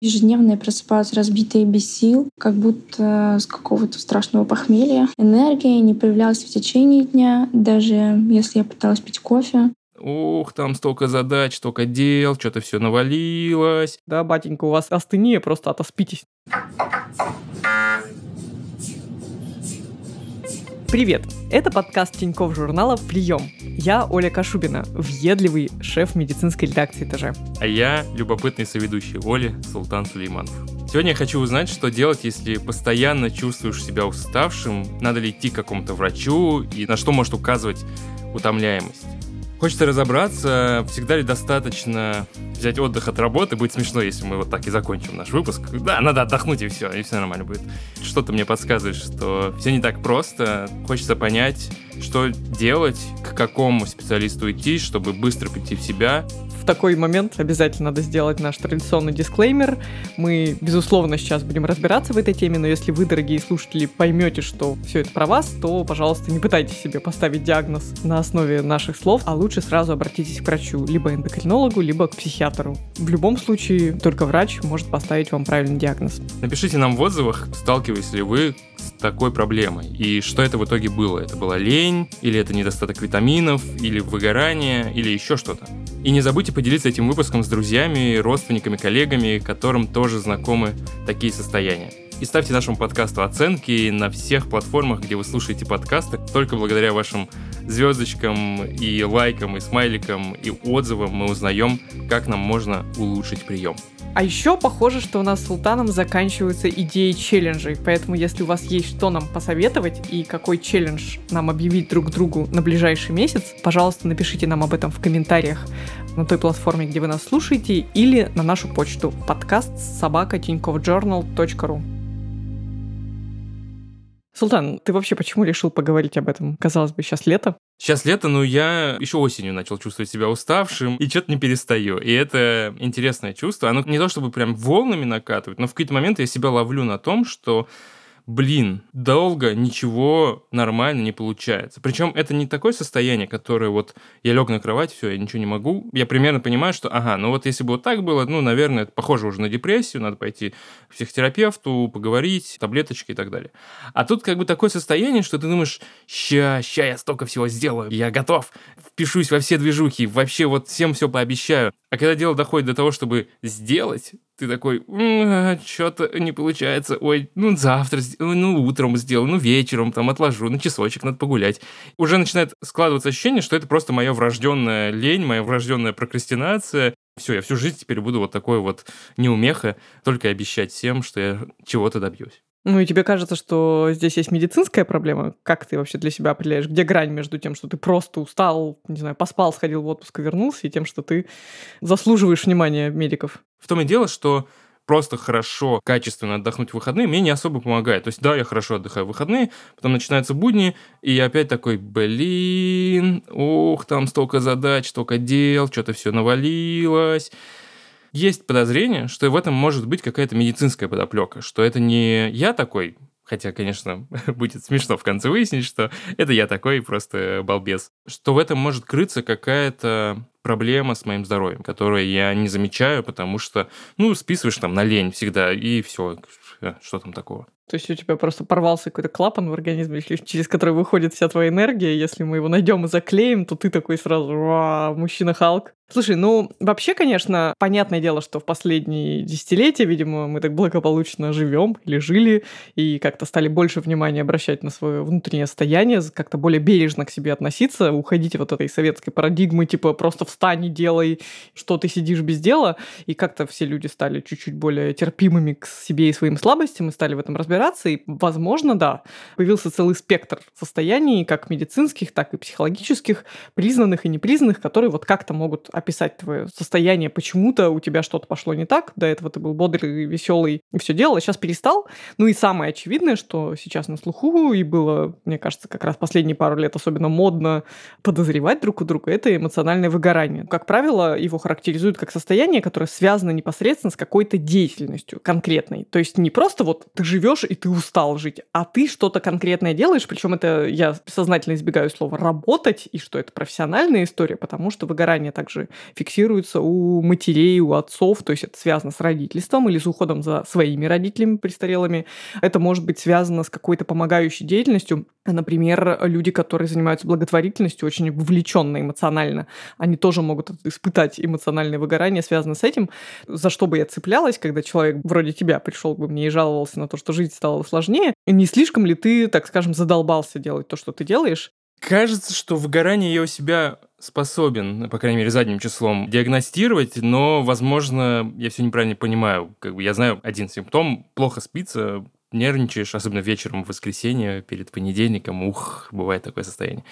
Ежедневно я просыпаюсь разбитая и без сил, как будто с какого-то страшного похмелья. Энергия не появлялась в течение дня, даже если я пыталась пить кофе. Ух, там столько задач, столько дел, что-то все навалилось. Да, батенька, у вас астения, просто отоспитесь. Привет! Это подкаст Тиньков журнала «Прием». Я Оля Кашубина, въедливый шеф медицинской редакции ТЖ. А я любопытный соведущий Оли Султан Сулейманов. Сегодня я хочу узнать, что делать, если постоянно чувствуешь себя уставшим, надо ли идти к какому-то врачу и на что может указывать утомляемость. Хочется разобраться, всегда ли достаточно взять отдых от работы. Будет смешно, если мы вот так и закончим наш выпуск. Да, надо отдохнуть и все, и все нормально будет. Что-то мне подсказывает, что все не так просто. Хочется понять, что делать, к какому специалисту идти, чтобы быстро прийти в себя такой момент обязательно надо сделать наш традиционный дисклеймер. Мы, безусловно, сейчас будем разбираться в этой теме, но если вы, дорогие слушатели, поймете, что все это про вас, то, пожалуйста, не пытайтесь себе поставить диагноз на основе наших слов, а лучше сразу обратитесь к врачу, либо эндокринологу, либо к психиатру. В любом случае, только врач может поставить вам правильный диагноз. Напишите нам в отзывах, сталкивались ли вы такой проблемой. И что это в итоге было? Это была лень, или это недостаток витаминов, или выгорание, или еще что-то. И не забудьте поделиться этим выпуском с друзьями, родственниками, коллегами, которым тоже знакомы такие состояния. И ставьте нашему подкасту оценки на всех платформах, где вы слушаете подкасты. Только благодаря вашим звездочкам и лайкам, и смайликам, и отзывам мы узнаем, как нам можно улучшить прием. А еще похоже, что у нас с Султаном заканчиваются идеи челленджей, поэтому если у вас есть что нам посоветовать и какой челлендж нам объявить друг другу на ближайший месяц, пожалуйста, напишите нам об этом в комментариях на той платформе, где вы нас слушаете, или на нашу почту подкаст собака ру. Султан, ты вообще почему решил поговорить об этом? Казалось бы, сейчас лето. Сейчас лето, но я еще осенью начал чувствовать себя уставшим и что-то не перестаю. И это интересное чувство. Оно не то чтобы прям волнами накатывает, но в какие-то моменты я себя ловлю на том, что блин, долго ничего нормально не получается. Причем это не такое состояние, которое вот я лег на кровать, все, я ничего не могу. Я примерно понимаю, что, ага, ну вот если бы вот так было, ну, наверное, это похоже уже на депрессию, надо пойти к психотерапевту, поговорить, таблеточки и так далее. А тут как бы такое состояние, что ты думаешь, ща, ща я столько всего сделаю, я готов, впишусь во все движухи, вообще вот всем все пообещаю. А когда дело доходит до того, чтобы сделать, ты такой, а, что-то не получается, ой, ну завтра, ну утром сделаю, ну вечером там отложу, на часочек надо погулять. Уже начинает складываться ощущение, что это просто моя врожденная лень, моя врожденная прокрастинация. Все, я всю жизнь теперь буду вот такой вот неумеха, только обещать всем, что я чего-то добьюсь. Ну и тебе кажется, что здесь есть медицинская проблема? Как ты вообще для себя определяешь? Где грань между тем, что ты просто устал, не знаю, поспал, сходил в отпуск и вернулся, и тем, что ты заслуживаешь внимания медиков? В том и дело, что просто хорошо, качественно отдохнуть в выходные мне не особо помогает. То есть, да, я хорошо отдыхаю в выходные, потом начинаются будни, и я опять такой, блин, ух, там столько задач, столько дел, что-то все навалилось есть подозрение, что в этом может быть какая-то медицинская подоплека, что это не я такой, хотя, конечно, будет смешно в конце выяснить, что это я такой просто балбес, что в этом может крыться какая-то проблема с моим здоровьем, которую я не замечаю, потому что, ну, списываешь там на лень всегда, и все, что там такого. То есть у тебя просто порвался какой-то клапан в организме, через который выходит вся твоя энергия. Если мы его найдем и заклеим, то ты такой сразу мужчина Халк. Слушай, ну, вообще, конечно, понятное дело, что в последние десятилетия, видимо, мы так благополучно живем или жили, и как-то стали больше внимания обращать на свое внутреннее состояние, как-то более бережно к себе относиться, уходить от этой советской парадигмы, типа просто встань и делай, что ты сидишь без дела, и как-то все люди стали чуть-чуть более терпимыми к себе и своим слабостям, и стали в этом разбираться, и, возможно, да, появился целый спектр состояний, как медицинских, так и психологических, признанных и непризнанных, которые вот как-то могут описать твое состояние, почему-то у тебя что-то пошло не так, до этого ты был бодрый, веселый и все делал, а сейчас перестал. Ну и самое очевидное, что сейчас на слуху, и было, мне кажется, как раз последние пару лет особенно модно подозревать друг у друга, это эмоциональное выгорание. Как правило, его характеризуют как состояние, которое связано непосредственно с какой-то деятельностью конкретной. То есть не просто вот ты живешь и ты устал жить, а ты что-то конкретное делаешь, причем это я сознательно избегаю слова работать, и что это профессиональная история, потому что выгорание также фиксируется у матерей, у отцов, то есть это связано с родительством или с уходом за своими родителями престарелыми. Это может быть связано с какой-то помогающей деятельностью. Например, люди, которые занимаются благотворительностью, очень вовлеченно эмоционально, они тоже могут испытать эмоциональное выгорание, связанное с этим, за что бы я цеплялась, когда человек вроде тебя пришел бы мне и жаловался на то, что жизнь стала сложнее. Не слишком ли ты, так скажем, задолбался делать то, что ты делаешь? Кажется, что выгорание я у себя способен, по крайней мере, задним числом диагностировать, но, возможно, я все неправильно понимаю. Как бы я знаю один симптом, плохо спится, нервничаешь, особенно вечером в воскресенье, перед понедельником, ух, бывает такое состояние.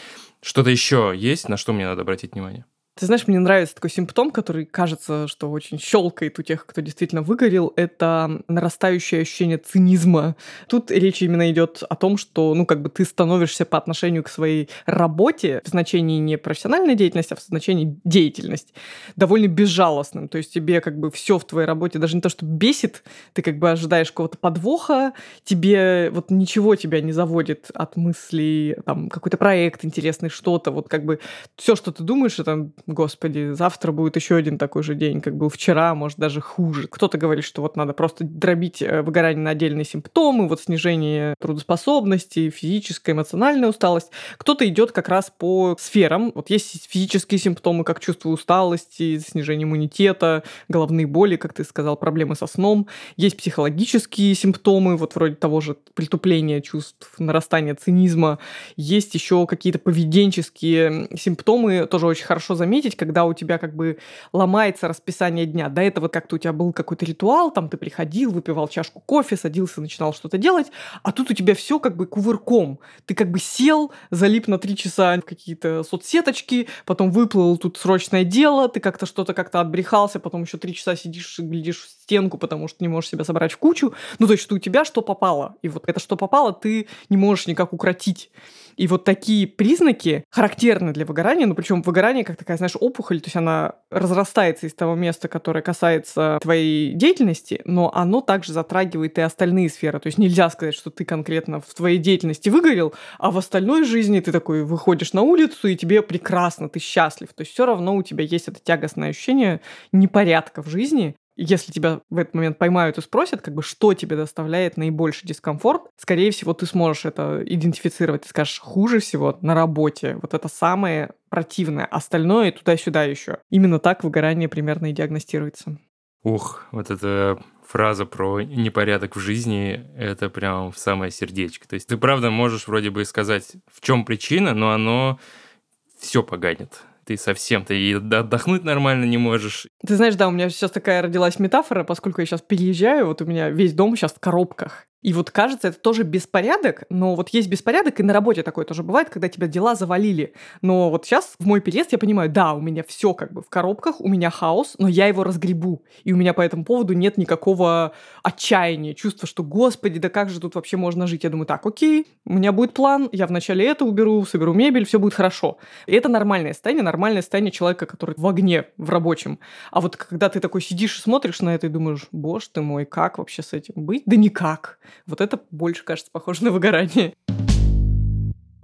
Что-то еще есть, на что мне надо обратить внимание? Ты знаешь, мне нравится такой симптом, который кажется, что очень щелкает у тех, кто действительно выгорел, это нарастающее ощущение цинизма. Тут речь именно идет о том, что, ну, как бы ты становишься по отношению к своей работе в значении не профессиональной деятельности, а в значении деятельность довольно безжалостным. То есть тебе как бы все в твоей работе даже не то, что бесит, ты как бы ожидаешь какого-то подвоха, тебе вот ничего тебя не заводит от мыслей, там, какой-то проект интересный, что-то, вот как бы все, что ты думаешь, это господи, завтра будет еще один такой же день, как был вчера, может, даже хуже. Кто-то говорит, что вот надо просто дробить э, выгорание на отдельные симптомы, вот снижение трудоспособности, физическая, эмоциональная усталость. Кто-то идет как раз по сферам. Вот есть физические симптомы, как чувство усталости, снижение иммунитета, головные боли, как ты сказал, проблемы со сном. Есть психологические симптомы, вот вроде того же притупления чувств, нарастания цинизма. Есть еще какие-то поведенческие симптомы, тоже очень хорошо заметить заметить, когда у тебя как бы ломается расписание дня. До этого как-то у тебя был какой-то ритуал, там ты приходил, выпивал чашку кофе, садился, начинал что-то делать, а тут у тебя все как бы кувырком. Ты как бы сел, залип на три часа в какие-то соцсеточки, потом выплыл тут срочное дело, ты как-то что-то как-то отбрехался, потом еще три часа сидишь и глядишь в стенку, потому что не можешь себя собрать в кучу. Ну, то есть, что у тебя что попало. И вот это, что попало, ты не можешь никак укротить. И вот такие признаки характерны для выгорания, ну причем выгорание как такая, знаешь, опухоль, то есть она разрастается из того места, которое касается твоей деятельности, но оно также затрагивает и остальные сферы. То есть нельзя сказать, что ты конкретно в твоей деятельности выгорел, а в остальной жизни ты такой выходишь на улицу, и тебе прекрасно, ты счастлив. То есть все равно у тебя есть это тягостное ощущение непорядка в жизни, если тебя в этот момент поймают и спросят, как бы, что тебе доставляет наибольший дискомфорт, скорее всего, ты сможешь это идентифицировать. Ты скажешь, хуже всего на работе. Вот это самое противное. Остальное туда-сюда еще. Именно так выгорание примерно и диагностируется. Ух, вот эта фраза про непорядок в жизни, это прям в самое сердечко. То есть ты правда можешь вроде бы сказать, в чем причина, но оно все поганит ты совсем, ты и отдохнуть нормально не можешь. Ты знаешь, да, у меня сейчас такая родилась метафора, поскольку я сейчас переезжаю, вот у меня весь дом сейчас в коробках. И вот кажется, это тоже беспорядок, но вот есть беспорядок, и на работе такое тоже бывает, когда тебя дела завалили. Но вот сейчас в мой переезд я понимаю, да, у меня все как бы в коробках, у меня хаос, но я его разгребу. И у меня по этому поводу нет никакого отчаяния, чувства, что, господи, да как же тут вообще можно жить? Я думаю, так, окей, у меня будет план, я вначале это уберу, соберу мебель, все будет хорошо. И это нормальное состояние, нормальное состояние человека, который в огне, в рабочем. А вот когда ты такой сидишь и смотришь на это и думаешь, боже ты мой, как вообще с этим быть? Да никак. Вот это больше, кажется, похоже на выгорание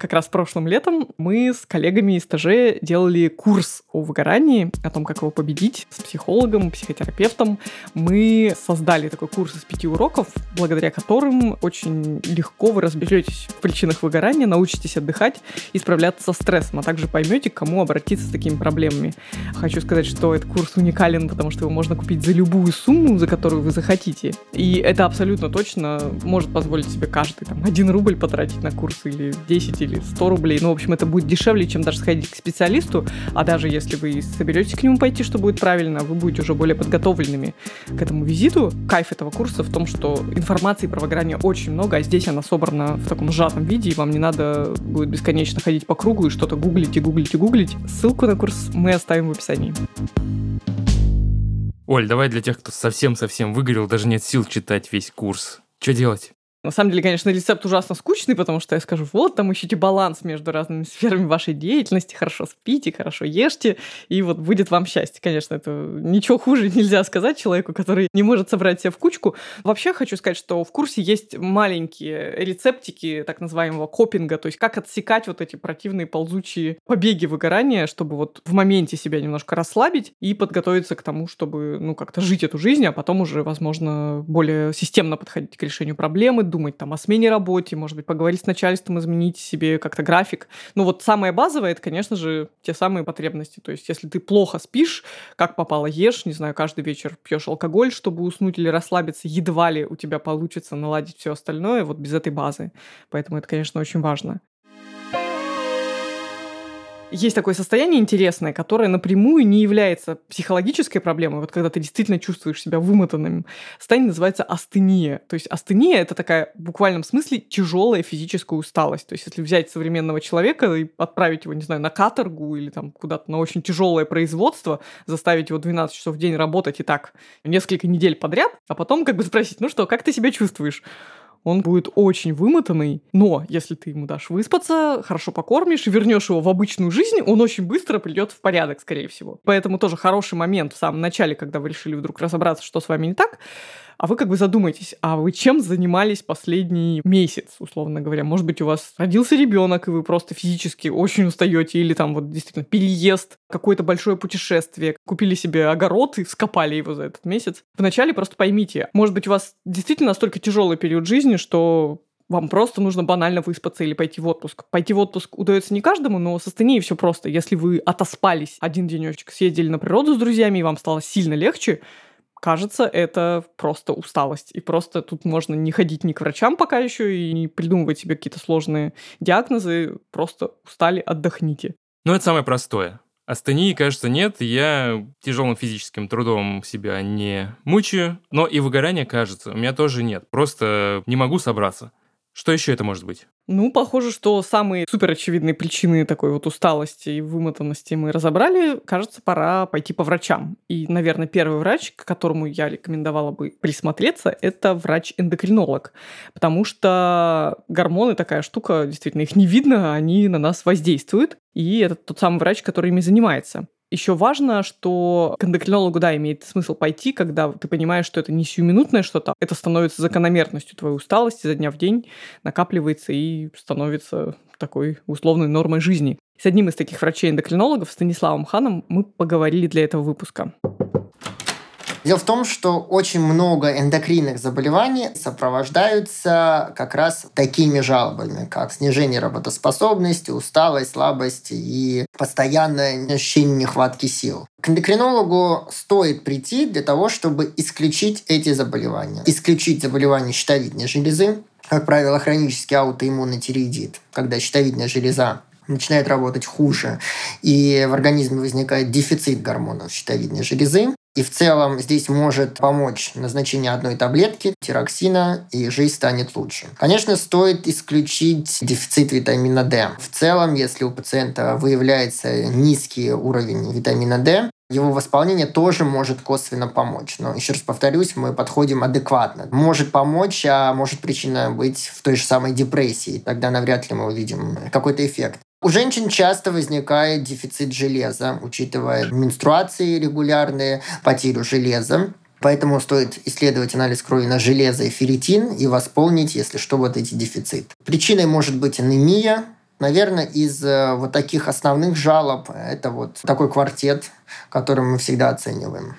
как раз прошлым летом мы с коллегами из ТЖ делали курс о выгорании, о том, как его победить, с психологом, психотерапевтом. Мы создали такой курс из пяти уроков, благодаря которым очень легко вы разберетесь в причинах выгорания, научитесь отдыхать и справляться со стрессом, а также поймете, к кому обратиться с такими проблемами. Хочу сказать, что этот курс уникален, потому что его можно купить за любую сумму, за которую вы захотите. И это абсолютно точно может позволить себе каждый там один рубль потратить на курс или 10 или 100 рублей. Ну, в общем, это будет дешевле, чем даже сходить к специалисту. А даже если вы соберетесь к нему пойти, что будет правильно, вы будете уже более подготовленными к этому визиту. Кайф этого курса в том, что информации про выгорание очень много, а здесь она собрана в таком сжатом виде, и вам не надо будет бесконечно ходить по кругу и что-то гуглить и гуглить и гуглить. Ссылку на курс мы оставим в описании. Оль, давай для тех, кто совсем-совсем выгорел, даже нет сил читать весь курс. Что делать? На самом деле, конечно, рецепт ужасно скучный, потому что я скажу, вот, там ищите баланс между разными сферами вашей деятельности, хорошо спите, хорошо ешьте, и вот будет вам счастье. Конечно, это ничего хуже нельзя сказать человеку, который не может собрать себя в кучку. Вообще хочу сказать, что в курсе есть маленькие рецептики так называемого копинга, то есть как отсекать вот эти противные ползучие побеги выгорания, чтобы вот в моменте себя немножко расслабить и подготовиться к тому, чтобы, ну, как-то жить эту жизнь, а потом уже, возможно, более системно подходить к решению проблемы, думать там о смене работе, может быть, поговорить с начальством, изменить себе как-то график. Ну вот самое базовое, это, конечно же, те самые потребности. То есть если ты плохо спишь, как попало ешь, не знаю, каждый вечер пьешь алкоголь, чтобы уснуть или расслабиться, едва ли у тебя получится наладить все остальное вот без этой базы. Поэтому это, конечно, очень важно есть такое состояние интересное, которое напрямую не является психологической проблемой. Вот когда ты действительно чувствуешь себя вымотанным, состояние называется астения. То есть астения — это такая в буквальном смысле тяжелая физическая усталость. То есть если взять современного человека и отправить его, не знаю, на каторгу или там куда-то на очень тяжелое производство, заставить его 12 часов в день работать и так несколько недель подряд, а потом как бы спросить, ну что, как ты себя чувствуешь? Он будет очень вымотанный, но если ты ему дашь выспаться, хорошо покормишь вернешь его в обычную жизнь, он очень быстро придет в порядок, скорее всего. Поэтому тоже хороший момент в самом начале, когда вы решили вдруг разобраться, что с вами не так, а вы как бы задумаетесь, а вы чем занимались последний месяц, условно говоря? Может быть, у вас родился ребенок, и вы просто физически очень устаете, или там вот действительно переезд, какое-то большое путешествие, купили себе огород и вскопали его за этот месяц. Вначале просто поймите, может быть, у вас действительно настолько тяжелый период жизни, что вам просто нужно банально выспаться или пойти в отпуск. Пойти в отпуск удается не каждому, но с астенией все просто. Если вы отоспались один денечек, съездили на природу с друзьями, и вам стало сильно легче, кажется, это просто усталость. И просто тут можно не ходить ни к врачам пока еще и не придумывать себе какие-то сложные диагнозы. Просто устали, отдохните. Ну, это самое простое. Астении, кажется, нет. Я тяжелым физическим трудом себя не мучаю. Но и выгорания, кажется, у меня тоже нет. Просто не могу собраться. Что еще это может быть? Ну, похоже, что самые супер очевидные причины такой вот усталости и вымотанности мы разобрали. Кажется, пора пойти по врачам. И, наверное, первый врач, к которому я рекомендовала бы присмотреться, это врач-эндокринолог. Потому что гормоны такая штука, действительно, их не видно, они на нас воздействуют. И это тот самый врач, который ими занимается. Еще важно, что к эндокринологу, да, имеет смысл пойти, когда ты понимаешь, что это не сиюминутное что-то, это становится закономерностью твоей усталости за дня в день, накапливается и становится такой условной нормой жизни. С одним из таких врачей-эндокринологов, Станиславом Ханом, мы поговорили для этого выпуска. Дело в том, что очень много эндокринных заболеваний сопровождаются как раз такими жалобами, как снижение работоспособности, усталость, слабость и постоянное ощущение нехватки сил. К эндокринологу стоит прийти для того, чтобы исключить эти заболевания. Исключить заболевания щитовидной железы, как правило, хронический аутоиммунный тиреидит, когда щитовидная железа начинает работать хуже, и в организме возникает дефицит гормонов щитовидной железы. И в целом здесь может помочь назначение одной таблетки тироксина, и жизнь станет лучше. Конечно, стоит исключить дефицит витамина D. В целом, если у пациента выявляется низкий уровень витамина D, его восполнение тоже может косвенно помочь. Но еще раз повторюсь, мы подходим адекватно. Может помочь, а может причина быть в той же самой депрессии. Тогда навряд ли мы увидим какой-то эффект. У женщин часто возникает дефицит железа, учитывая менструации регулярные, потерю железа. Поэтому стоит исследовать анализ крови на железо и ферритин и восполнить, если что, вот эти дефициты. Причиной может быть анемия, Наверное, из э, вот таких основных жалоб это вот такой квартет, который мы всегда оцениваем.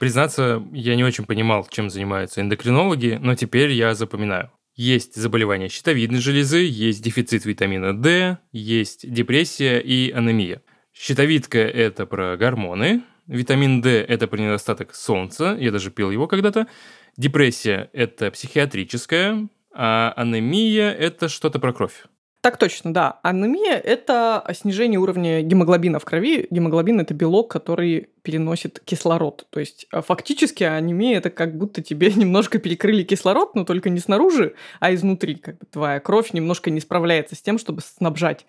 Признаться, я не очень понимал, чем занимаются эндокринологи, но теперь я запоминаю. Есть заболевания щитовидной железы, есть дефицит витамина D, есть депрессия и анемия. Щитовидка – это про гормоны, витамин D – это про недостаток солнца, я даже пил его когда-то, депрессия – это психиатрическая, а анемия – это что-то про кровь. Так точно, да. Анемия – это снижение уровня гемоглобина в крови. Гемоглобин – это белок, который переносит кислород. То есть э, фактически анемия – это как будто тебе немножко перекрыли кислород, но только не снаружи, а изнутри. Как бы твоя кровь немножко не справляется с тем, чтобы снабжать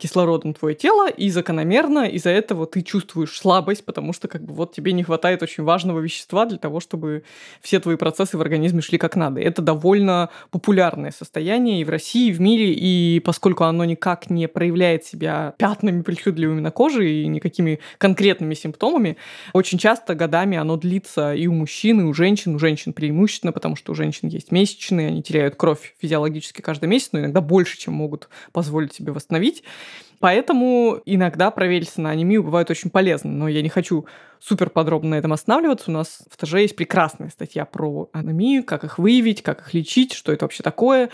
кислородом твое тело, и закономерно из-за этого ты чувствуешь слабость, потому что как бы вот тебе не хватает очень важного вещества для того, чтобы все твои процессы в организме шли как надо. Это довольно популярное состояние и в России, и в мире, и поскольку оно никак не проявляет себя пятнами причудливыми на коже и никакими конкретными симптомами, очень часто годами оно длится и у мужчин, и у женщин, у женщин преимущественно, потому что у женщин есть месячные, они теряют кровь физиологически каждый месяц, но иногда больше, чем могут позволить себе восстановить. Поэтому иногда провериться на анемию бывает очень полезно, но я не хочу супер подробно на этом останавливаться. У нас в ТЖ есть прекрасная статья про анемию, как их выявить, как их лечить, что это вообще такое.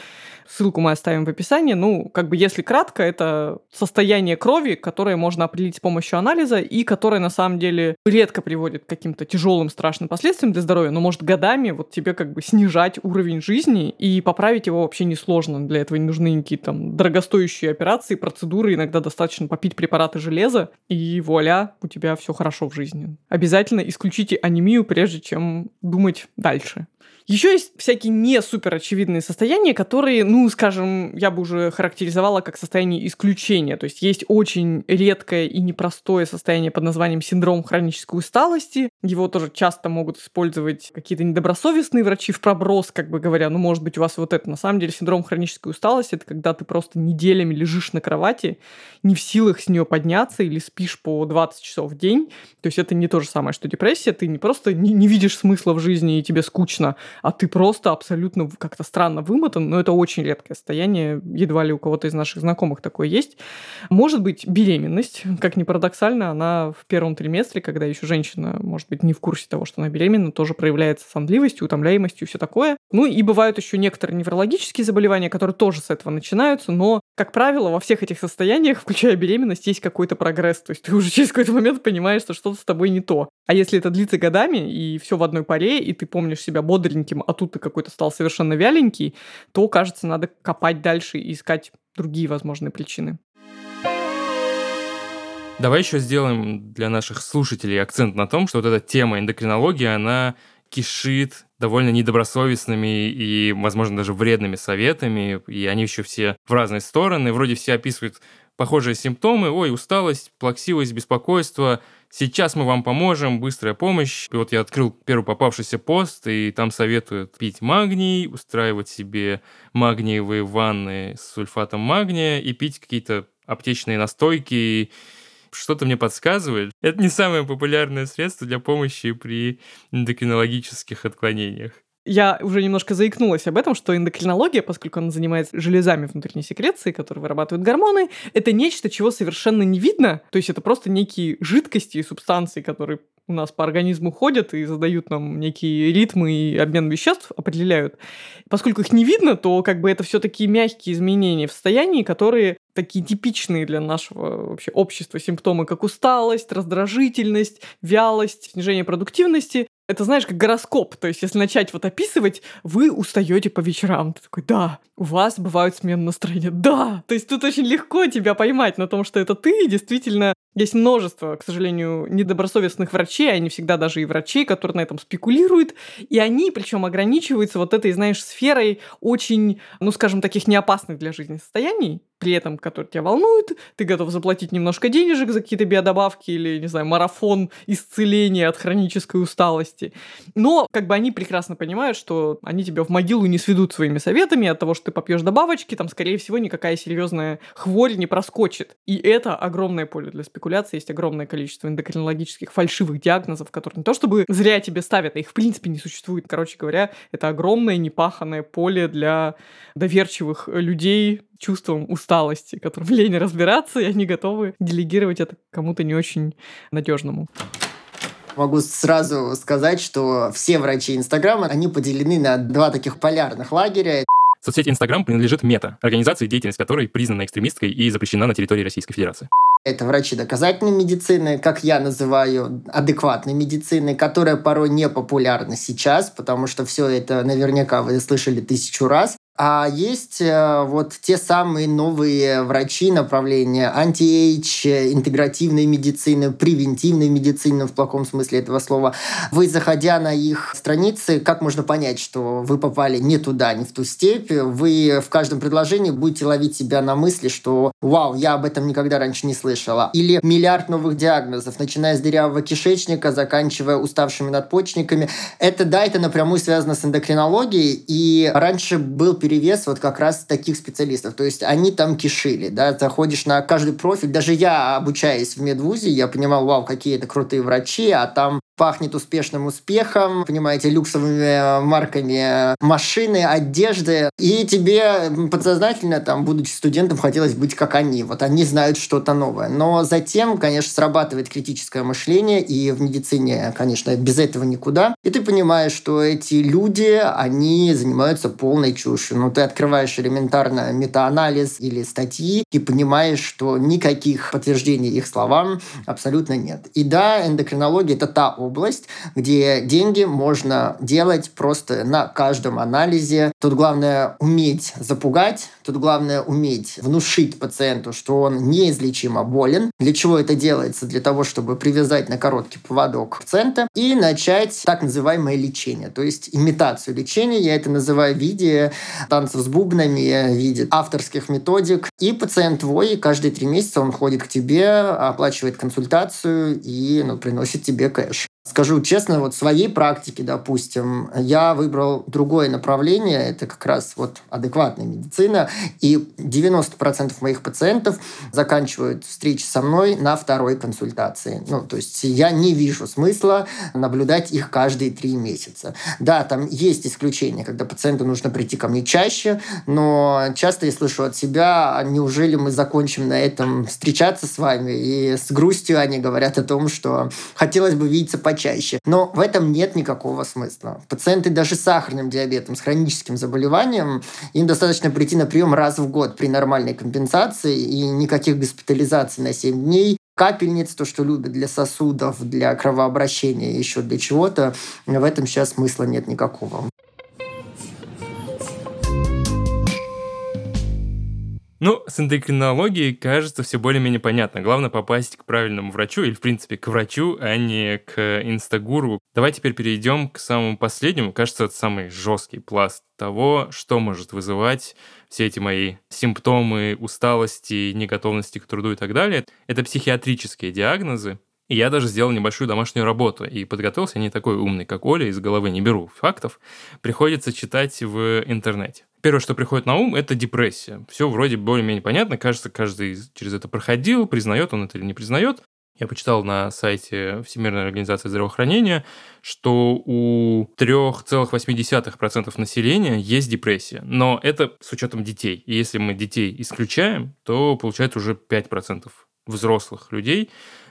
Ссылку мы оставим в описании. Ну, как бы если кратко, это состояние крови, которое можно определить с помощью анализа и которое на самом деле редко приводит к каким-то тяжелым, страшным последствиям для здоровья, но может годами вот тебе как бы снижать уровень жизни и поправить его вообще несложно. Для этого не нужны никакие там дорогостоящие операции, процедуры. Иногда достаточно попить препараты железа, и вуаля, у тебя все хорошо в жизни обязательно исключите анемию, прежде чем думать дальше. Еще есть всякие не супер очевидные состояния, которые, ну, скажем, я бы уже характеризовала как состояние исключения. То есть есть очень редкое и непростое состояние под названием синдром хронической усталости. Его тоже часто могут использовать какие-то недобросовестные врачи в проброс, как бы говоря, ну, может быть, у вас вот это. На самом деле синдром хронической усталости — это когда ты просто неделями лежишь на кровати, не в силах с нее подняться или спишь по 20 часов в день. То есть это не то же самое, что депрессия. Ты не просто не, не видишь смысла в жизни и тебе скучно, а ты просто абсолютно как-то странно вымотан, но это очень редкое состояние, едва ли у кого-то из наших знакомых такое есть. Может быть, беременность, как ни парадоксально, она в первом триместре, когда еще женщина, может быть, не в курсе того, что она беременна, тоже проявляется сонливостью, утомляемостью и все такое. Ну и бывают еще некоторые неврологические заболевания, которые тоже с этого начинаются, но, как правило, во всех этих состояниях, включая беременность, есть какой-то прогресс. То есть ты уже через какой-то момент понимаешь, что что-то с тобой не то. А если это длится годами, и все в одной паре, и ты помнишь себя бодреньким, а тут ты какой-то стал совершенно вяленький, то, кажется, надо копать дальше и искать другие возможные причины. Давай еще сделаем для наших слушателей акцент на том, что вот эта тема эндокринологии, она кишит довольно недобросовестными и, возможно, даже вредными советами, и они еще все в разные стороны. Вроде все описывают похожие симптомы, ой, усталость, плаксивость, беспокойство, сейчас мы вам поможем, быстрая помощь. И вот я открыл первый попавшийся пост, и там советуют пить магний, устраивать себе магниевые ванны с сульфатом магния и пить какие-то аптечные настойки, что-то мне подсказывает. Это не самое популярное средство для помощи при эндокринологических отклонениях. Я уже немножко заикнулась об этом, что эндокринология, поскольку она занимается железами внутренней секреции, которые вырабатывают гормоны, это нечто, чего совершенно не видно. То есть это просто некие жидкости и субстанции, которые у нас по организму ходят и задают нам некие ритмы и обмен веществ определяют. Поскольку их не видно, то как бы это все такие мягкие изменения в состоянии, которые такие типичные для нашего вообще общества симптомы, как усталость, раздражительность, вялость, снижение продуктивности, это знаешь, как гороскоп. То есть, если начать вот описывать, вы устаете по вечерам. Ты такой, да, у вас бывают смены настроения. Да! То есть тут очень легко тебя поймать на том, что это ты. Действительно, есть множество, к сожалению, недобросовестных врачей, они всегда даже и врачи, которые на этом спекулируют. И они, причем, ограничиваются вот этой, знаешь, сферой очень, ну, скажем, таких неопасных для жизни состояний при этом, который тебя волнует, ты готов заплатить немножко денежек за какие-то биодобавки или, не знаю, марафон исцеления от хронической усталости. Но как бы они прекрасно понимают, что они тебя в могилу не сведут своими советами от того, что ты попьешь добавочки, там, скорее всего, никакая серьезная хворь не проскочит. И это огромное поле для спекуляции. Есть огромное количество эндокринологических фальшивых диагнозов, которые не то чтобы зря тебе ставят, а их в принципе не существует. Короче говоря, это огромное непаханное поле для доверчивых людей, чувством усталости, которым лень разбираться, и они готовы делегировать это кому-то не очень надежному. Могу сразу сказать, что все врачи Инстаграма, они поделены на два таких полярных лагеря. Соцсеть Инстаграм принадлежит МЕТА, организации, деятельность которой признана экстремистской и запрещена на территории Российской Федерации. Это врачи доказательной медицины, как я называю, адекватной медицины, которая порой не популярна сейчас, потому что все это наверняка вы слышали тысячу раз. А есть э, вот те самые новые врачи направления anti-age, интегративной медицины, превентивной медицины в плохом смысле этого слова. Вы, заходя на их страницы, как можно понять, что вы попали не туда, не в ту степь? Вы в каждом предложении будете ловить себя на мысли, что «Вау, я об этом никогда раньше не слышала». Или миллиард новых диагнозов, начиная с дырявого кишечника, заканчивая уставшими надпочечниками. Это, да, это напрямую связано с эндокринологией, и раньше был перевес вот как раз таких специалистов. То есть они там кишили, да, заходишь на каждый профиль. Даже я, обучаясь в медвузе, я понимал, вау, какие это крутые врачи, а там пахнет успешным успехом, понимаете, люксовыми марками машины, одежды. И тебе подсознательно, там, будучи студентом, хотелось быть как они. Вот они знают что-то новое. Но затем, конечно, срабатывает критическое мышление, и в медицине, конечно, без этого никуда. И ты понимаешь, что эти люди, они занимаются полной чушью. Ну, ты открываешь элементарно метаанализ или статьи и понимаешь, что никаких подтверждений их словам абсолютно нет. И да, эндокринология – это та область, где деньги можно делать просто на каждом анализе. Тут главное уметь запугать, тут главное уметь внушить пациенту, что он неизлечимо болен. Для чего это делается? Для того, чтобы привязать на короткий поводок пациента и начать так называемое лечение, то есть имитацию лечения. Я это называю в виде танцев с бубнами, в виде авторских методик. И пациент твой каждые три месяца он ходит к тебе, оплачивает консультацию и ну, приносит тебе кэш. Скажу честно, вот в своей практике, допустим, я выбрал другое направление, это как раз вот адекватная медицина, и 90% моих пациентов заканчивают встречи со мной на второй консультации. Ну, то есть я не вижу смысла наблюдать их каждые три месяца. Да, там есть исключения, когда пациенту нужно прийти ко мне чаще, но часто я слышу от себя, «А неужели мы закончим на этом встречаться с вами? И с грустью они говорят о том, что хотелось бы видеться по почаще. Но в этом нет никакого смысла. Пациенты даже с сахарным диабетом, с хроническим заболеванием, им достаточно прийти на прием раз в год при нормальной компенсации и никаких госпитализаций на 7 дней, капельниц, то, что любят для сосудов, для кровообращения, еще для чего-то, в этом сейчас смысла нет никакого. Ну, с эндокринологией, кажется, все более-менее понятно. Главное попасть к правильному врачу или, в принципе, к врачу, а не к инстагуру. Давай теперь перейдем к самому последнему. Кажется, это самый жесткий пласт того, что может вызывать все эти мои симптомы усталости, неготовности к труду и так далее. Это психиатрические диагнозы. И я даже сделал небольшую домашнюю работу и подготовился, не такой умный, как Оля, из головы не беру фактов. Приходится читать в интернете первое, что приходит на ум, это депрессия. Все вроде более-менее понятно, кажется, каждый через это проходил, признает он это или не признает. Я почитал на сайте Всемирной организации здравоохранения, что у 3,8% населения есть депрессия. Но это с учетом детей. И если мы детей исключаем, то получается уже 5% взрослых людей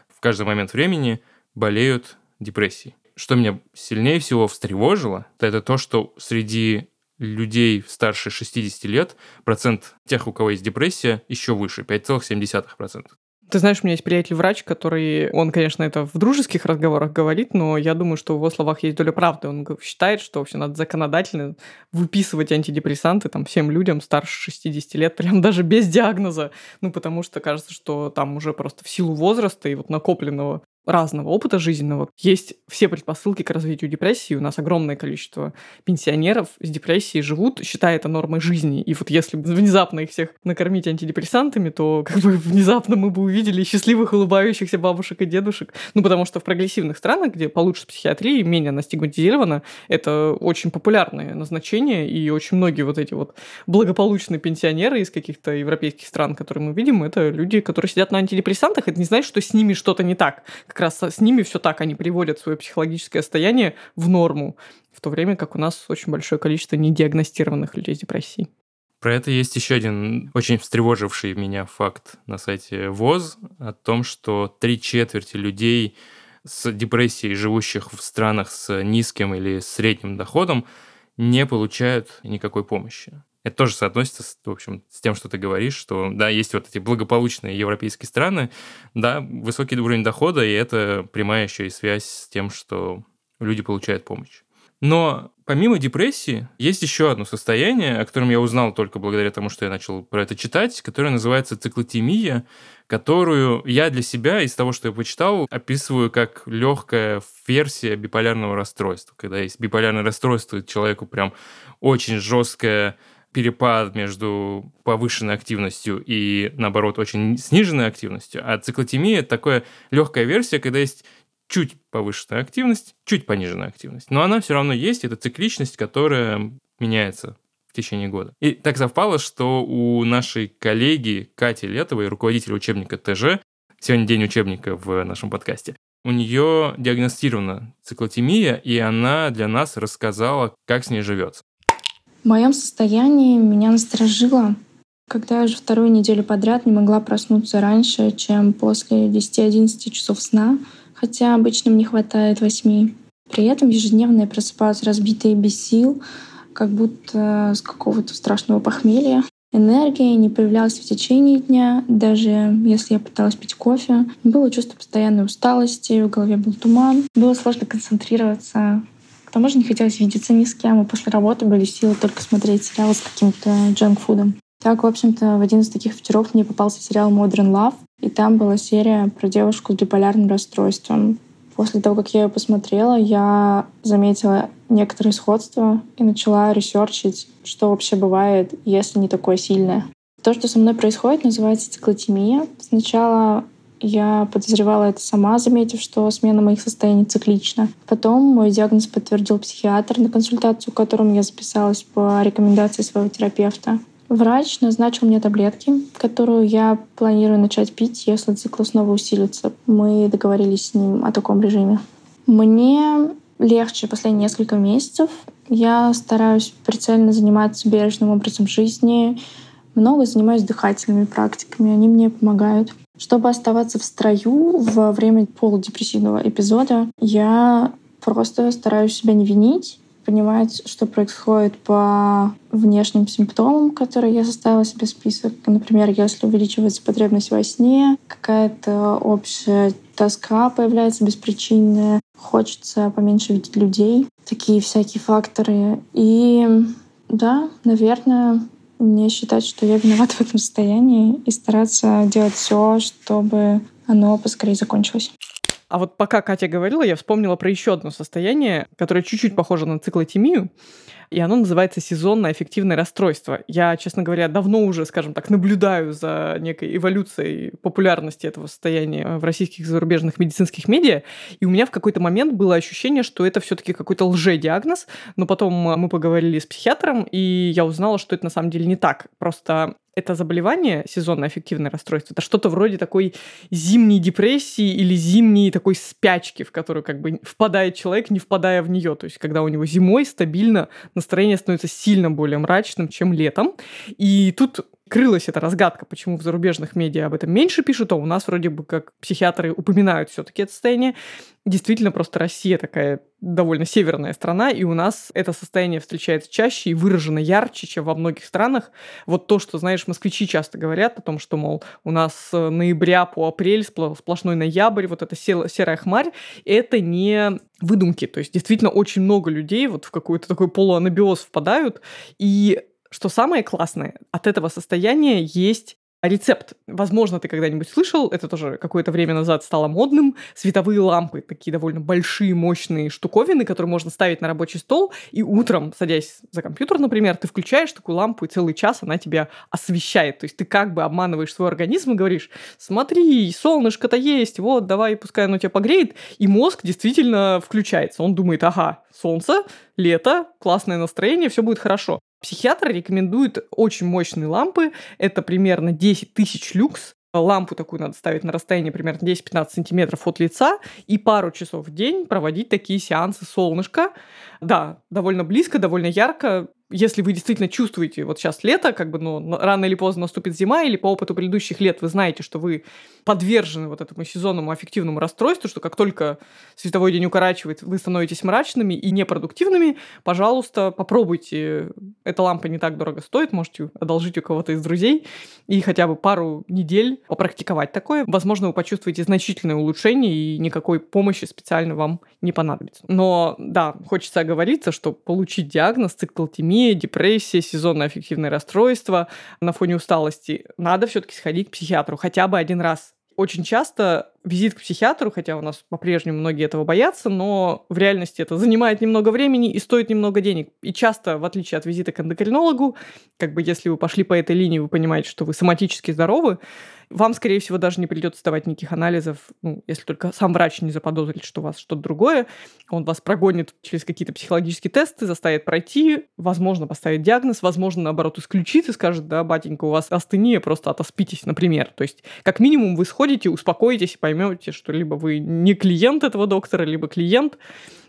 в каждый момент времени болеют депрессией. Что меня сильнее всего встревожило, это то, что среди людей старше 60 лет процент тех, у кого есть депрессия, еще выше, 5,7%. Ты знаешь, у меня есть приятель-врач, который, он, конечно, это в дружеских разговорах говорит, но я думаю, что в его словах есть доля правды. Он считает, что все надо законодательно выписывать антидепрессанты там всем людям старше 60 лет, прям даже без диагноза. Ну, потому что кажется, что там уже просто в силу возраста и вот накопленного разного опыта жизненного. Есть все предпосылки к развитию депрессии. У нас огромное количество пенсионеров с депрессией живут, считая это нормой жизни. И вот если внезапно их всех накормить антидепрессантами, то как бы внезапно мы бы увидели счастливых, улыбающихся бабушек и дедушек. Ну, потому что в прогрессивных странах, где получше с психиатрией, менее она стигматизирована, это очень популярное назначение, и очень многие вот эти вот благополучные пенсионеры из каких-то европейских стран, которые мы видим, это люди, которые сидят на антидепрессантах, это не значит, что с ними что-то не так как раз с ними все так, они приводят свое психологическое состояние в норму, в то время как у нас очень большое количество недиагностированных людей с депрессией. Про это есть еще один очень встревоживший меня факт на сайте ВОЗ о том, что три четверти людей с депрессией, живущих в странах с низким или средним доходом, не получают никакой помощи. Это тоже соотносится, с, в общем, с тем, что ты говоришь, что, да, есть вот эти благополучные европейские страны, да, высокий уровень дохода, и это прямая еще и связь с тем, что люди получают помощь. Но помимо депрессии, есть еще одно состояние, о котором я узнал только благодаря тому, что я начал про это читать, которое называется циклотемия, которую я для себя из того, что я почитал, описываю как легкая версия биполярного расстройства. Когда есть биполярное расстройство, человеку прям очень жесткое перепад между повышенной активностью и, наоборот, очень сниженной активностью. А циклотемия — это такая легкая версия, когда есть чуть повышенная активность, чуть пониженная активность. Но она все равно есть, это цикличность, которая меняется в течение года. И так совпало, что у нашей коллеги Кати Летовой, руководителя учебника ТЖ, сегодня день учебника в нашем подкасте, у нее диагностирована циклотемия, и она для нас рассказала, как с ней живется. В моем состоянии меня насторожило, когда я уже вторую неделю подряд не могла проснуться раньше, чем после 10-11 часов сна, хотя обычно мне хватает 8. При этом ежедневно я просыпаюсь разбитой и без сил, как будто с какого-то страшного похмелья. Энергия не появлялась в течение дня, даже если я пыталась пить кофе. Было чувство постоянной усталости, в голове был туман. Было сложно концентрироваться, тому же не хотелось видеться ни с кем, и после работы были силы только смотреть сериалы с каким-то джанк-фудом. Так, в общем-то, в один из таких вечеров мне попался сериал Modern Love, и там была серия про девушку с биполярным расстройством. После того, как я ее посмотрела, я заметила некоторые сходства и начала ресерчить, что вообще бывает, если не такое сильное. То, что со мной происходит, называется циклотемия. Сначала я подозревала это сама, заметив, что смена моих состояний циклична. Потом мой диагноз подтвердил психиатр на консультацию, к которому я записалась по рекомендации своего терапевта. Врач назначил мне таблетки, которую я планирую начать пить, если цикл снова усилится. Мы договорились с ним о таком режиме. Мне легче последние несколько месяцев. Я стараюсь прицельно заниматься бережным образом жизни, много занимаюсь дыхательными практиками, они мне помогают. Чтобы оставаться в строю во время полудепрессивного эпизода, я просто стараюсь себя не винить, понимать, что происходит по внешним симптомам, которые я составила себе список. Например, если увеличивается потребность во сне, какая-то общая тоска появляется беспричинная, хочется поменьше видеть людей, такие всякие факторы. И да, наверное, не считать, что я виноват в этом состоянии и стараться делать все, чтобы оно поскорее закончилось. А вот пока Катя говорила, я вспомнила про еще одно состояние, которое чуть-чуть похоже на циклотемию и оно называется сезонное аффективное расстройство. Я, честно говоря, давно уже, скажем так, наблюдаю за некой эволюцией популярности этого состояния в российских и зарубежных медицинских медиа, и у меня в какой-то момент было ощущение, что это все-таки какой-то лже-диагноз, но потом мы поговорили с психиатром, и я узнала, что это на самом деле не так. Просто это заболевание, сезонное аффективное расстройство, это что-то вроде такой зимней депрессии или зимней такой спячки, в которую как бы впадает человек, не впадая в нее. То есть, когда у него зимой стабильно настроение становится сильно более мрачным, чем летом. И тут крылась эта разгадка, почему в зарубежных медиа об этом меньше пишут, а у нас вроде бы как психиатры упоминают все-таки это состояние. Действительно, просто Россия такая довольно северная страна, и у нас это состояние встречается чаще и выражено ярче, чем во многих странах. Вот то, что, знаешь, москвичи часто говорят о том, что, мол, у нас с ноября по апрель сплошной ноябрь, вот эта серая хмарь, это не выдумки. То есть действительно очень много людей вот в какой-то такой полуанабиоз впадают, и что самое классное, от этого состояния есть рецепт. Возможно, ты когда-нибудь слышал, это тоже какое-то время назад стало модным, световые лампы, такие довольно большие, мощные штуковины, которые можно ставить на рабочий стол, и утром, садясь за компьютер, например, ты включаешь такую лампу, и целый час она тебя освещает. То есть ты как бы обманываешь свой организм и говоришь, смотри, солнышко-то есть, вот, давай, пускай оно тебя погреет, и мозг действительно включается. Он думает, ага, солнце, лето, классное настроение, все будет хорошо. Психиатр рекомендует очень мощные лампы. Это примерно 10 тысяч люкс. Лампу такую надо ставить на расстоянии примерно 10-15 сантиметров от лица и пару часов в день проводить такие сеансы солнышка. Да, довольно близко, довольно ярко если вы действительно чувствуете, вот сейчас лето, как бы, ну, рано или поздно наступит зима, или по опыту предыдущих лет вы знаете, что вы подвержены вот этому сезонному аффективному расстройству, что как только световой день укорачивает, вы становитесь мрачными и непродуктивными, пожалуйста, попробуйте Эта лампа не так дорого стоит, можете одолжить у кого-то из друзей и хотя бы пару недель попрактиковать такое. Возможно, вы почувствуете значительное улучшение и никакой помощи специально вам не понадобится. Но да, хочется оговориться, что получить диагноз циклотемия, депрессия, сезонное аффективное расстройство на фоне усталости, надо все-таки сходить к психиатру хотя бы один раз очень часто визит к психиатру, хотя у нас по-прежнему многие этого боятся, но в реальности это занимает немного времени и стоит немного денег. И часто, в отличие от визита к эндокринологу, как бы если вы пошли по этой линии, вы понимаете, что вы соматически здоровы, вам, скорее всего, даже не придется сдавать никаких анализов, ну, если только сам врач не заподозрит, что у вас что-то другое. Он вас прогонит через какие-то психологические тесты, заставит пройти, возможно, поставит диагноз, возможно, наоборот, исключит и скажет, да, батенька, у вас астения, просто отоспитесь, например. То есть, как минимум, вы сходите, успокоитесь и поймете, что либо вы не клиент этого доктора, либо клиент,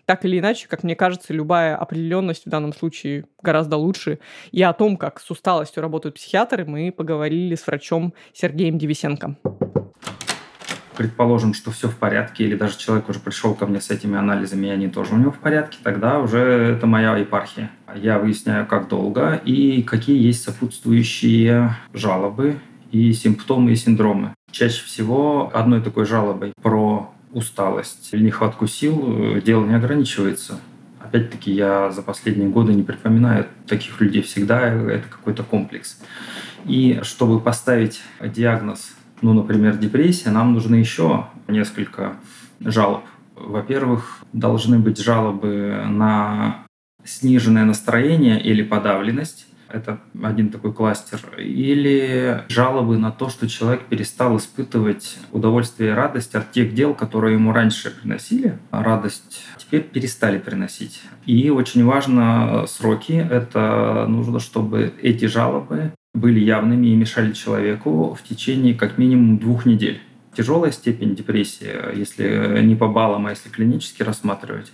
так или иначе, как мне кажется, любая определенность в данном случае гораздо лучше. И о том, как с усталостью работают психиатры, мы поговорили с врачом Сергеем Девисенко. Предположим, что все в порядке, или даже человек уже пришел ко мне с этими анализами, и они тоже у него в порядке, тогда уже это моя епархия. Я выясняю, как долго и какие есть сопутствующие жалобы и симптомы и синдромы. Чаще всего одной такой жалобой про усталость или нехватку сил, э, дело не ограничивается. Опять-таки, я за последние годы не припоминаю таких людей всегда, это какой-то комплекс. И чтобы поставить диагноз, ну, например, депрессия, нам нужны еще несколько жалоб. Во-первых, должны быть жалобы на сниженное настроение или подавленность. Это один такой кластер. Или жалобы на то, что человек перестал испытывать удовольствие и радость от тех дел, которые ему раньше приносили. Радость теперь перестали приносить. И очень важно сроки. Это нужно, чтобы эти жалобы были явными и мешали человеку в течение как минимум двух недель. Тяжелая степень депрессии, если не по баллам, а если клинически рассматривать,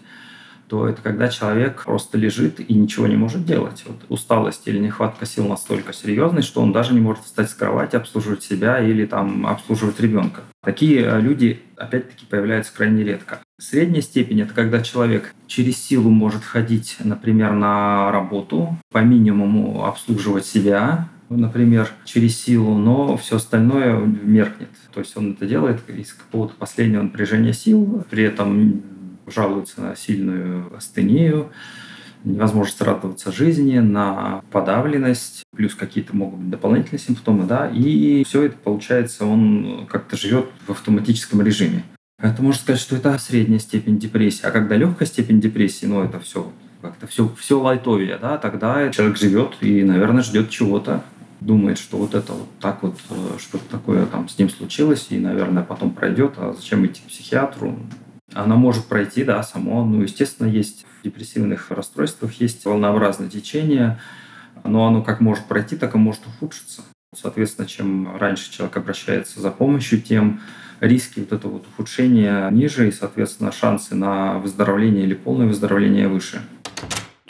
то это когда человек просто лежит и ничего не может делать. Вот усталость или нехватка сил настолько серьезной, что он даже не может встать с кровати, обслуживать себя или там обслуживать ребенка. Такие э, люди, опять-таки, появляются крайне редко. Средняя степень – это когда человек через силу может ходить, например, на работу, по минимуму обслуживать себя, например, через силу, но все остальное меркнет. То есть он это делает из какого-то последнего напряжения сил, при этом жалуются на сильную астению, невозможность радоваться жизни, на подавленность, плюс какие-то могут быть дополнительные симптомы, да, и все это, получается, он как-то живет в автоматическом режиме. Это можно сказать, что это средняя степень депрессии. А когда легкая степень депрессии, ну, это все как-то все, все лайтовее, да, тогда человек живет и, наверное, ждет чего-то, думает, что вот это вот так вот, э, что-то такое там с ним случилось, и, наверное, потом пройдет, а зачем идти к психиатру? Оно может пройти, да, само. Ну, естественно, есть в депрессивных расстройствах есть волнообразное течение, но оно как может пройти, так и может ухудшиться. Соответственно, чем раньше человек обращается за помощью, тем риски вот этого вот ухудшения ниже, и, соответственно, шансы на выздоровление или полное выздоровление выше.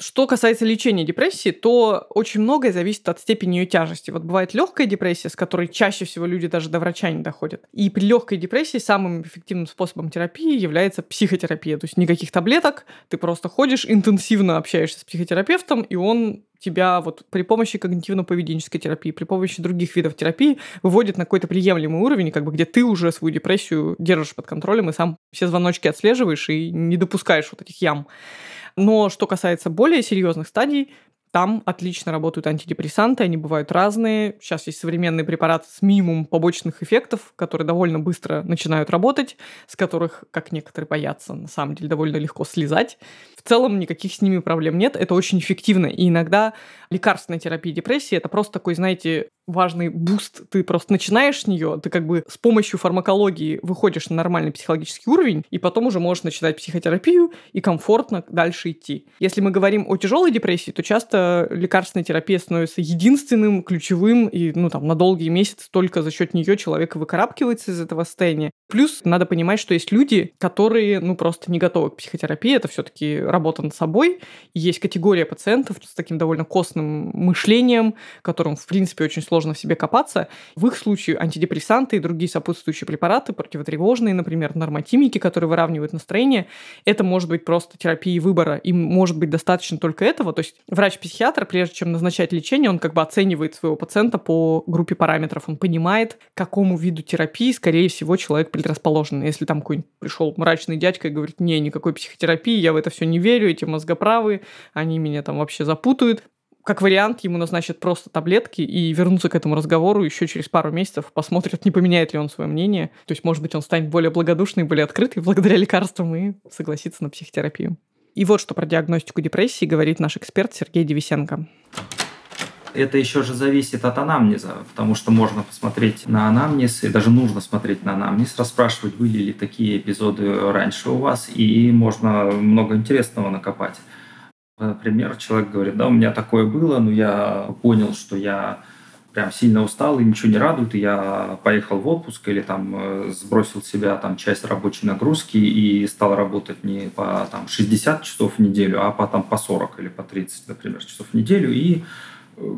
Что касается лечения депрессии, то очень многое зависит от степени ее тяжести. Вот бывает легкая депрессия, с которой чаще всего люди даже до врача не доходят. И при легкой депрессии самым эффективным способом терапии является психотерапия. То есть никаких таблеток, ты просто ходишь, интенсивно общаешься с психотерапевтом, и он тебя вот при помощи когнитивно-поведенческой терапии, при помощи других видов терапии выводит на какой-то приемлемый уровень, как бы где ты уже свою депрессию держишь под контролем и сам все звоночки отслеживаешь и не допускаешь вот этих ям. Но что касается более серьезных стадий, там отлично работают антидепрессанты, они бывают разные. Сейчас есть современные препараты с минимумом побочных эффектов, которые довольно быстро начинают работать, с которых, как некоторые боятся, на самом деле довольно легко слезать. В целом никаких с ними проблем нет, это очень эффективно. И иногда лекарственная терапия депрессии — это просто такой, знаете, важный boost. Ты просто начинаешь с нее, ты как бы с помощью фармакологии выходишь на нормальный психологический уровень, и потом уже можешь начинать психотерапию и комфортно дальше идти. Если мы говорим о тяжелой депрессии, то часто лекарственная терапия становится единственным, ключевым, и ну, там, на долгие месяцы только за счет нее человек выкарабкивается из этого состояния. Плюс надо понимать, что есть люди, которые, ну, просто не готовы к психотерапии. Это все таки работа над собой. И есть категория пациентов с таким довольно костным мышлением, которым, в принципе, очень сложно в себе копаться. В их случае антидепрессанты и другие сопутствующие препараты, противотревожные, например, нормотимики, которые выравнивают настроение, это может быть просто терапия выбора. Им может быть достаточно только этого. То есть врач-психиатр, прежде чем назначать лечение, он как бы оценивает своего пациента по группе параметров. Он понимает, какому виду терапии, скорее всего, человек предрасположен. Если там какой-нибудь пришел мрачный дядька и говорит, не, никакой психотерапии, я в это все не верю, эти мозгоправы, они меня там вообще запутают. Как вариант, ему назначат просто таблетки и вернуться к этому разговору еще через пару месяцев, посмотрят, не поменяет ли он свое мнение. То есть, может быть, он станет более благодушный, более открытый благодаря лекарствам и согласится на психотерапию. И вот что про диагностику депрессии говорит наш эксперт Сергей Девисенко это еще же зависит от анамнеза, потому что можно посмотреть на анамнез, и даже нужно смотреть на анамнез, расспрашивать, были ли такие эпизоды раньше у вас, и можно много интересного накопать. Например, человек говорит, да, у меня такое было, но я понял, что я прям сильно устал и ничего не радует, и я поехал в отпуск или там э, сбросил с себя там часть рабочей нагрузки и стал работать не по там 60 часов в неделю, а по там по 40 или по 30, например, часов в неделю, и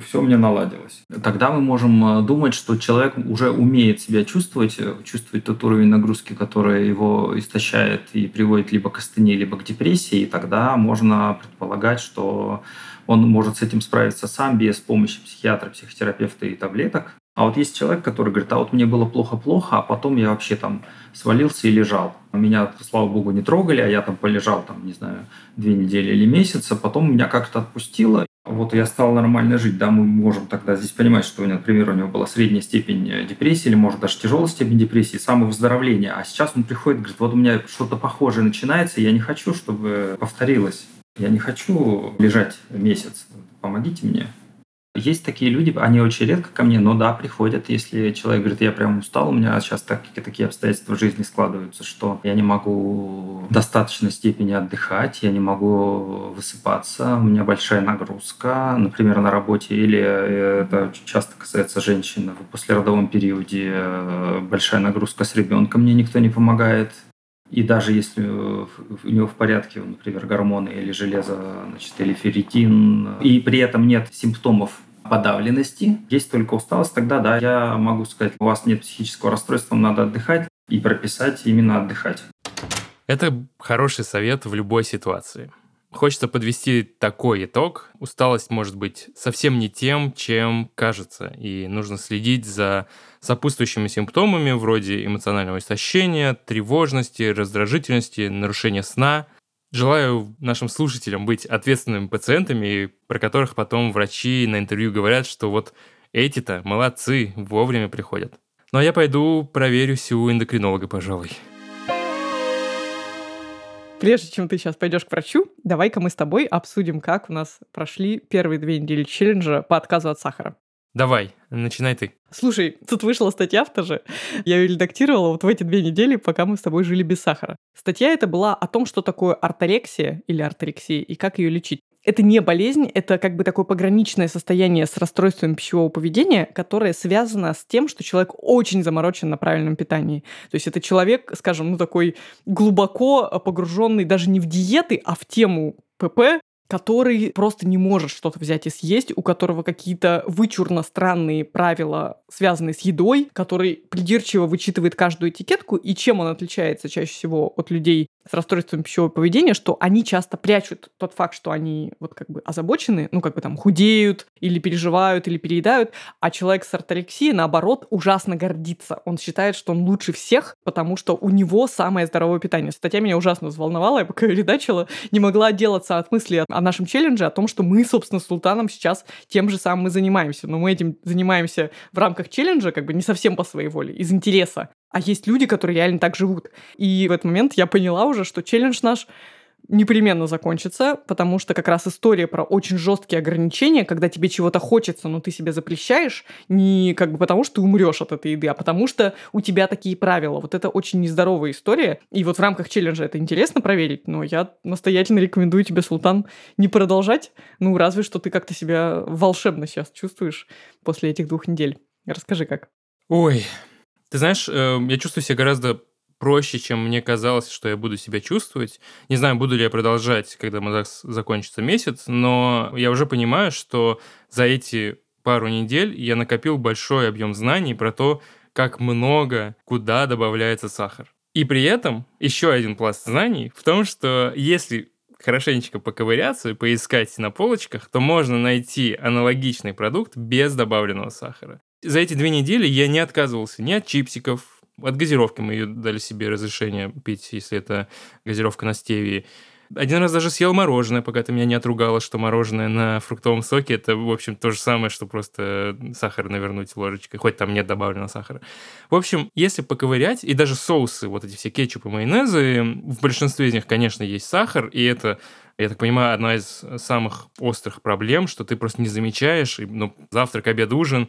все мне наладилось. Тогда мы можем э, думать, что человек уже умеет себя чувствовать, э, чувствовать тот уровень нагрузки, который его истощает и приводит либо к астении, либо к депрессии, и тогда можно предполагать, что он может с этим справиться сам без помощи психиатра, психотерапевта и таблеток. А вот есть человек, который говорит, а вот мне было плохо-плохо, а потом я вообще там свалился и лежал. Меня, слава богу, не трогали, а я там полежал, там, не знаю, две недели или месяц, а потом меня как-то отпустило, вот я стал нормально жить, да, мы можем тогда здесь понимать, что, например, у него была средняя степень э, депрессии или, может, даже тяжелая степень депрессии, самовыздоровления, а сейчас он приходит, говорит, вот у меня что-то похожее начинается, я не хочу, чтобы повторилось. Я не хочу лежать месяц. Помогите мне. Есть такие люди, они очень редко ко мне, но да, приходят, если человек говорит, я прям устал, у меня сейчас такие, такие обстоятельства в жизни складываются, что я не могу в достаточной степени отдыхать, я не могу высыпаться, у меня большая нагрузка, например, на работе, или э, это часто касается женщин в послеродовом периоде, э, большая нагрузка с ребенком, мне никто не помогает, и даже если у него в порядке, например, гормоны или железо, значит, или ферритин, и при этом нет симптомов подавленности, есть только усталость, тогда да, я могу сказать, у вас нет психического расстройства, вам надо отдыхать и прописать именно отдыхать. Это хороший совет в любой ситуации. Хочется подвести такой итог. Усталость может быть совсем не тем, чем кажется, и нужно следить за сопутствующими симптомами вроде эмоционального истощения, тревожности, раздражительности, нарушения сна. Желаю нашим слушателям быть ответственными пациентами, про которых потом врачи на интервью говорят, что вот эти-то молодцы, вовремя приходят. Ну а я пойду проверюсь у эндокринолога, пожалуй. Прежде чем ты сейчас пойдешь к врачу, давай-ка мы с тобой обсудим, как у нас прошли первые две недели челленджа по отказу от сахара. Давай, начинай ты. Слушай, тут вышла статья в тоже. Я ее редактировала вот в эти две недели, пока мы с тобой жили без сахара. Статья эта была о том, что такое орторексия или орторексия и как ее лечить. Это не болезнь, это как бы такое пограничное состояние с расстройством пищевого поведения, которое связано с тем, что человек очень заморочен на правильном питании. То есть это человек, скажем, ну такой глубоко погруженный даже не в диеты, а в тему ПП, который просто не может что-то взять и съесть, у которого какие-то вычурно странные правила, связанные с едой, который придирчиво вычитывает каждую этикетку, и чем он отличается чаще всего от людей с расстройством пищевого поведения, что они часто прячут тот факт, что они вот как бы озабочены, ну как бы там худеют или переживают или переедают, а человек с орторексией, наоборот, ужасно гордится. Он считает, что он лучше всех, потому что у него самое здоровое питание. Статья меня ужасно взволновала, я пока редачила, не могла отделаться от мысли о нашем челлендже, о том, что мы, собственно, с Султаном сейчас тем же самым и занимаемся. Но мы этим занимаемся в рамках челленджа, как бы не совсем по своей воле, из интереса. А есть люди, которые реально так живут. И в этот момент я поняла уже, что челлендж наш непременно закончится, потому что как раз история про очень жесткие ограничения, когда тебе чего-то хочется, но ты себе запрещаешь, не как бы потому, что ты умрешь от этой еды, а потому что у тебя такие правила. Вот это очень нездоровая история. И вот в рамках челленджа это интересно проверить, но я настоятельно рекомендую тебе, Султан, не продолжать. Ну, разве что ты как-то себя волшебно сейчас чувствуешь после этих двух недель. Расскажи, как. Ой, ты знаешь, э, я чувствую себя гораздо проще, чем мне казалось, что я буду себя чувствовать. Не знаю, буду ли я продолжать, когда Мазакс закончится месяц, но я уже понимаю, что за эти пару недель я накопил большой объем знаний про то, как много, куда добавляется сахар. И при этом еще один пласт знаний в том, что если хорошенечко поковыряться и поискать на полочках, то можно найти аналогичный продукт без добавленного сахара. За эти две недели я не отказывался ни от чипсиков, от газировки мы ее дали себе разрешение пить, если это газировка на стевии. Один раз даже съел мороженое, пока ты меня не отругала, что мороженое на фруктовом соке это, в общем, то же самое, что просто сахар навернуть ложечкой, хоть там нет добавленного сахара. В общем, если поковырять, и даже соусы, вот эти все кетчупы, майонезы, в большинстве из них, конечно, есть сахар, и это я так понимаю, одна из самых острых проблем, что ты просто не замечаешь, и, ну, завтрак, обед, ужин,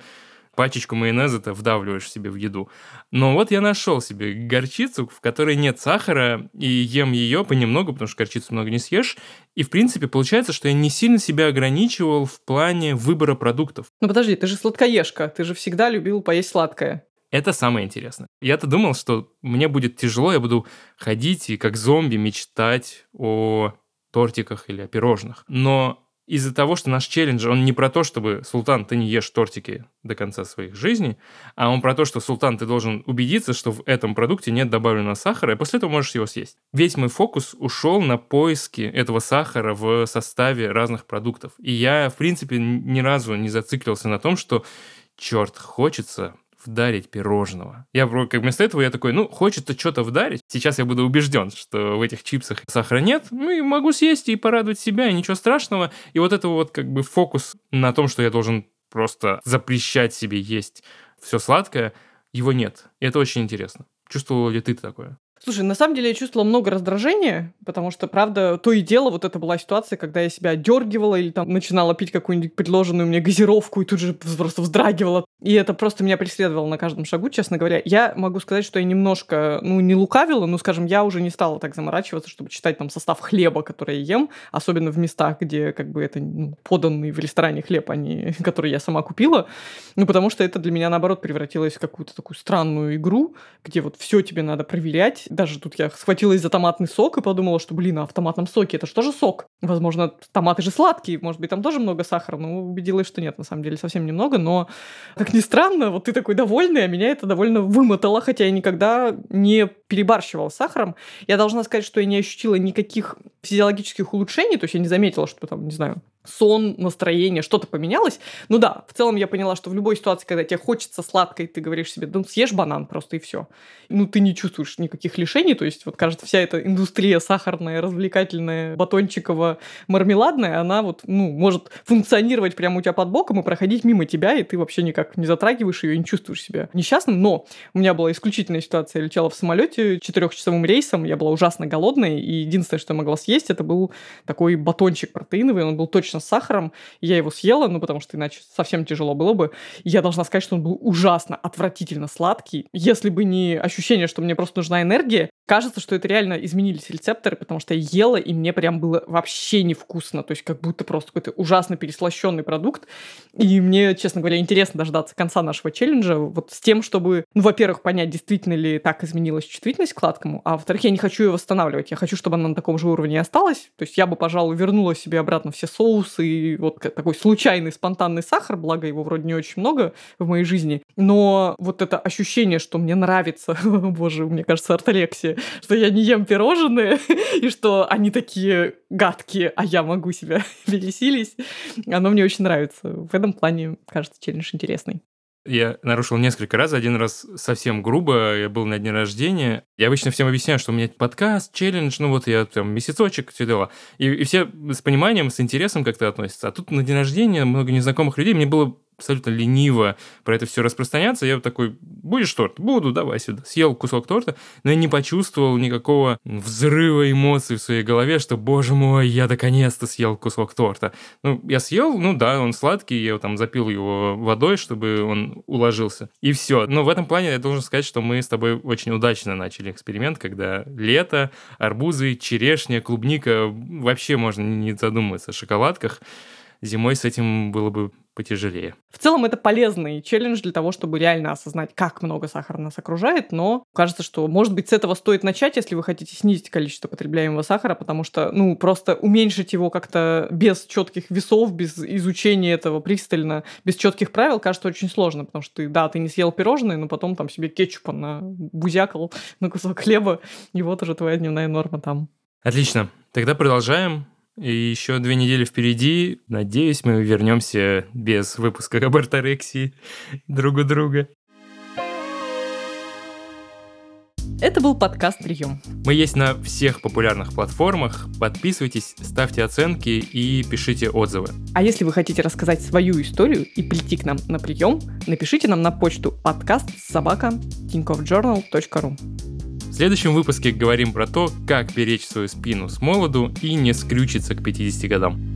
пачечку майонеза-то вдавливаешь себе в еду. Но вот я нашел себе горчицу, в которой нет сахара, и ем ее понемногу, потому что горчицу много не съешь. И, в принципе, получается, что я не сильно себя ограничивал в плане выбора продуктов. Ну подожди, ты же сладкоежка, ты же всегда любил поесть сладкое. Это самое интересное. Я-то думал, что мне будет тяжело, я буду ходить и как зомби мечтать о тортиках или о пирожных. Но из-за того, что наш челлендж, он не про то, чтобы, Султан, ты не ешь тортики до конца своих жизней, а он про то, что, Султан, ты должен убедиться, что в этом продукте нет добавленного сахара, и после этого можешь его съесть. Весь мой фокус ушел на поиски этого сахара в составе разных продуктов. И я, в принципе, ни разу не зациклился на том, что, черт, хочется вдарить пирожного. Я как вместо этого я такой, ну, хочется что-то вдарить. Сейчас я буду убежден, что в этих чипсах сахара нет. Ну, и могу съесть и порадовать себя, и ничего страшного. И вот это вот как бы фокус на том, что я должен просто запрещать себе есть все сладкое, его нет. И это очень интересно. Чувствовала ли ты такое? Слушай, на самом деле я чувствовала много раздражения, потому что, правда, то и дело, вот это была ситуация, когда я себя дергивала или там начинала пить какую-нибудь предложенную мне газировку и тут же просто вздрагивала. И это просто меня преследовало на каждом шагу, честно говоря. Я могу сказать, что я немножко, ну, не лукавила, но, скажем, я уже не стала так заморачиваться, чтобы читать там состав хлеба, который я ем, особенно в местах, где как бы это ну, поданный в ресторане хлеб, а не который я сама купила. Ну, потому что это для меня, наоборот, превратилось в какую-то такую странную игру, где вот все тебе надо проверять, даже тут я схватилась за томатный сок и подумала, что, блин, а в томатном соке это что же сок? Возможно, томаты же сладкие, может быть, там тоже много сахара, но убедилась, что нет, на самом деле совсем немного, но, как ни странно, вот ты такой довольный, а меня это довольно вымотало, хотя я никогда не перебарщивала сахаром. Я должна сказать, что я не ощутила никаких физиологических улучшений, то есть я не заметила, что там, не знаю, сон, настроение, что-то поменялось. Ну да, в целом я поняла, что в любой ситуации, когда тебе хочется сладкой, ты говоришь себе, ну съешь банан просто и все. Ну ты не чувствуешь никаких лишений, то есть вот кажется, вся эта индустрия сахарная, развлекательная, батончиковая, мармеладная, она вот, ну, может функционировать прямо у тебя под боком и проходить мимо тебя, и ты вообще никак не затрагиваешь ее и не чувствуешь себя несчастным. Но у меня была исключительная ситуация. Я летела в самолете четырехчасовым рейсом, я была ужасно голодной, и единственное, что я могла съесть, это был такой батончик протеиновый, он был точно с сахаром. Я его съела, ну, потому что иначе совсем тяжело было бы. И я должна сказать, что он был ужасно, отвратительно сладкий. Если бы не ощущение, что мне просто нужна энергия, кажется, что это реально изменились рецепторы, потому что я ела, и мне прям было вообще невкусно. То есть как будто просто какой-то ужасно переслащенный продукт. И мне, честно говоря, интересно дождаться конца нашего челленджа вот с тем, чтобы, ну, во-первых, понять, действительно ли так изменилась чувствительность к сладкому, а во-вторых, я не хочу ее восстанавливать. Я хочу, чтобы она на таком же уровне осталась. То есть я бы, пожалуй, вернула себе обратно все соусы и вот такой случайный, спонтанный сахар, благо его вроде не очень много в моей жизни. Но вот это ощущение, что мне нравится, боже, мне кажется, орторексия, что я не ем пирожные, и что они такие гадкие, а я могу себя пересилить. Оно мне очень нравится. В этом плане, кажется, челлендж интересный. Я нарушил несколько раз. Один раз совсем грубо. Я был на дне рождения. Я обычно всем объясняю, что у меня подкаст, челлендж, ну вот я там месяцочек, все дела. И, и все с пониманием, с интересом как-то относятся. А тут на день рождения много незнакомых людей. Мне было абсолютно лениво про это все распространяться. Я такой, будешь торт? Буду, давай сюда. Съел кусок торта, но я не почувствовал никакого взрыва эмоций в своей голове, что, боже мой, я наконец-то съел кусок торта. Ну, я съел, ну да, он сладкий, я там запил его водой, чтобы он уложился. И все. Но в этом плане я должен сказать, что мы с тобой очень удачно начали эксперимент, когда лето, арбузы, черешня, клубника, вообще можно не задумываться о шоколадках. Зимой с этим было бы потяжелее. В целом это полезный челлендж для того, чтобы реально осознать, как много сахара нас окружает, но кажется, что, может быть, с этого стоит начать, если вы хотите снизить количество потребляемого сахара, потому что, ну, просто уменьшить его как-то без четких весов, без изучения этого пристально, без четких правил, кажется очень сложно, потому что ты, да, ты не съел пирожное, но потом там себе кетчупа на бузякал на кусок хлеба, и вот уже твоя дневная норма там. Отлично. Тогда продолжаем. И еще две недели впереди. Надеюсь, мы вернемся без выпуска об орторексии друг у друга. Это был подкаст «Прием». Мы есть на всех популярных платформах. Подписывайтесь, ставьте оценки и пишите отзывы. А если вы хотите рассказать свою историю и прийти к нам на прием, напишите нам на почту подкаст собака tinkoffjournal.ru в следующем выпуске говорим про то, как беречь свою спину с молоду и не скрючиться к 50 годам.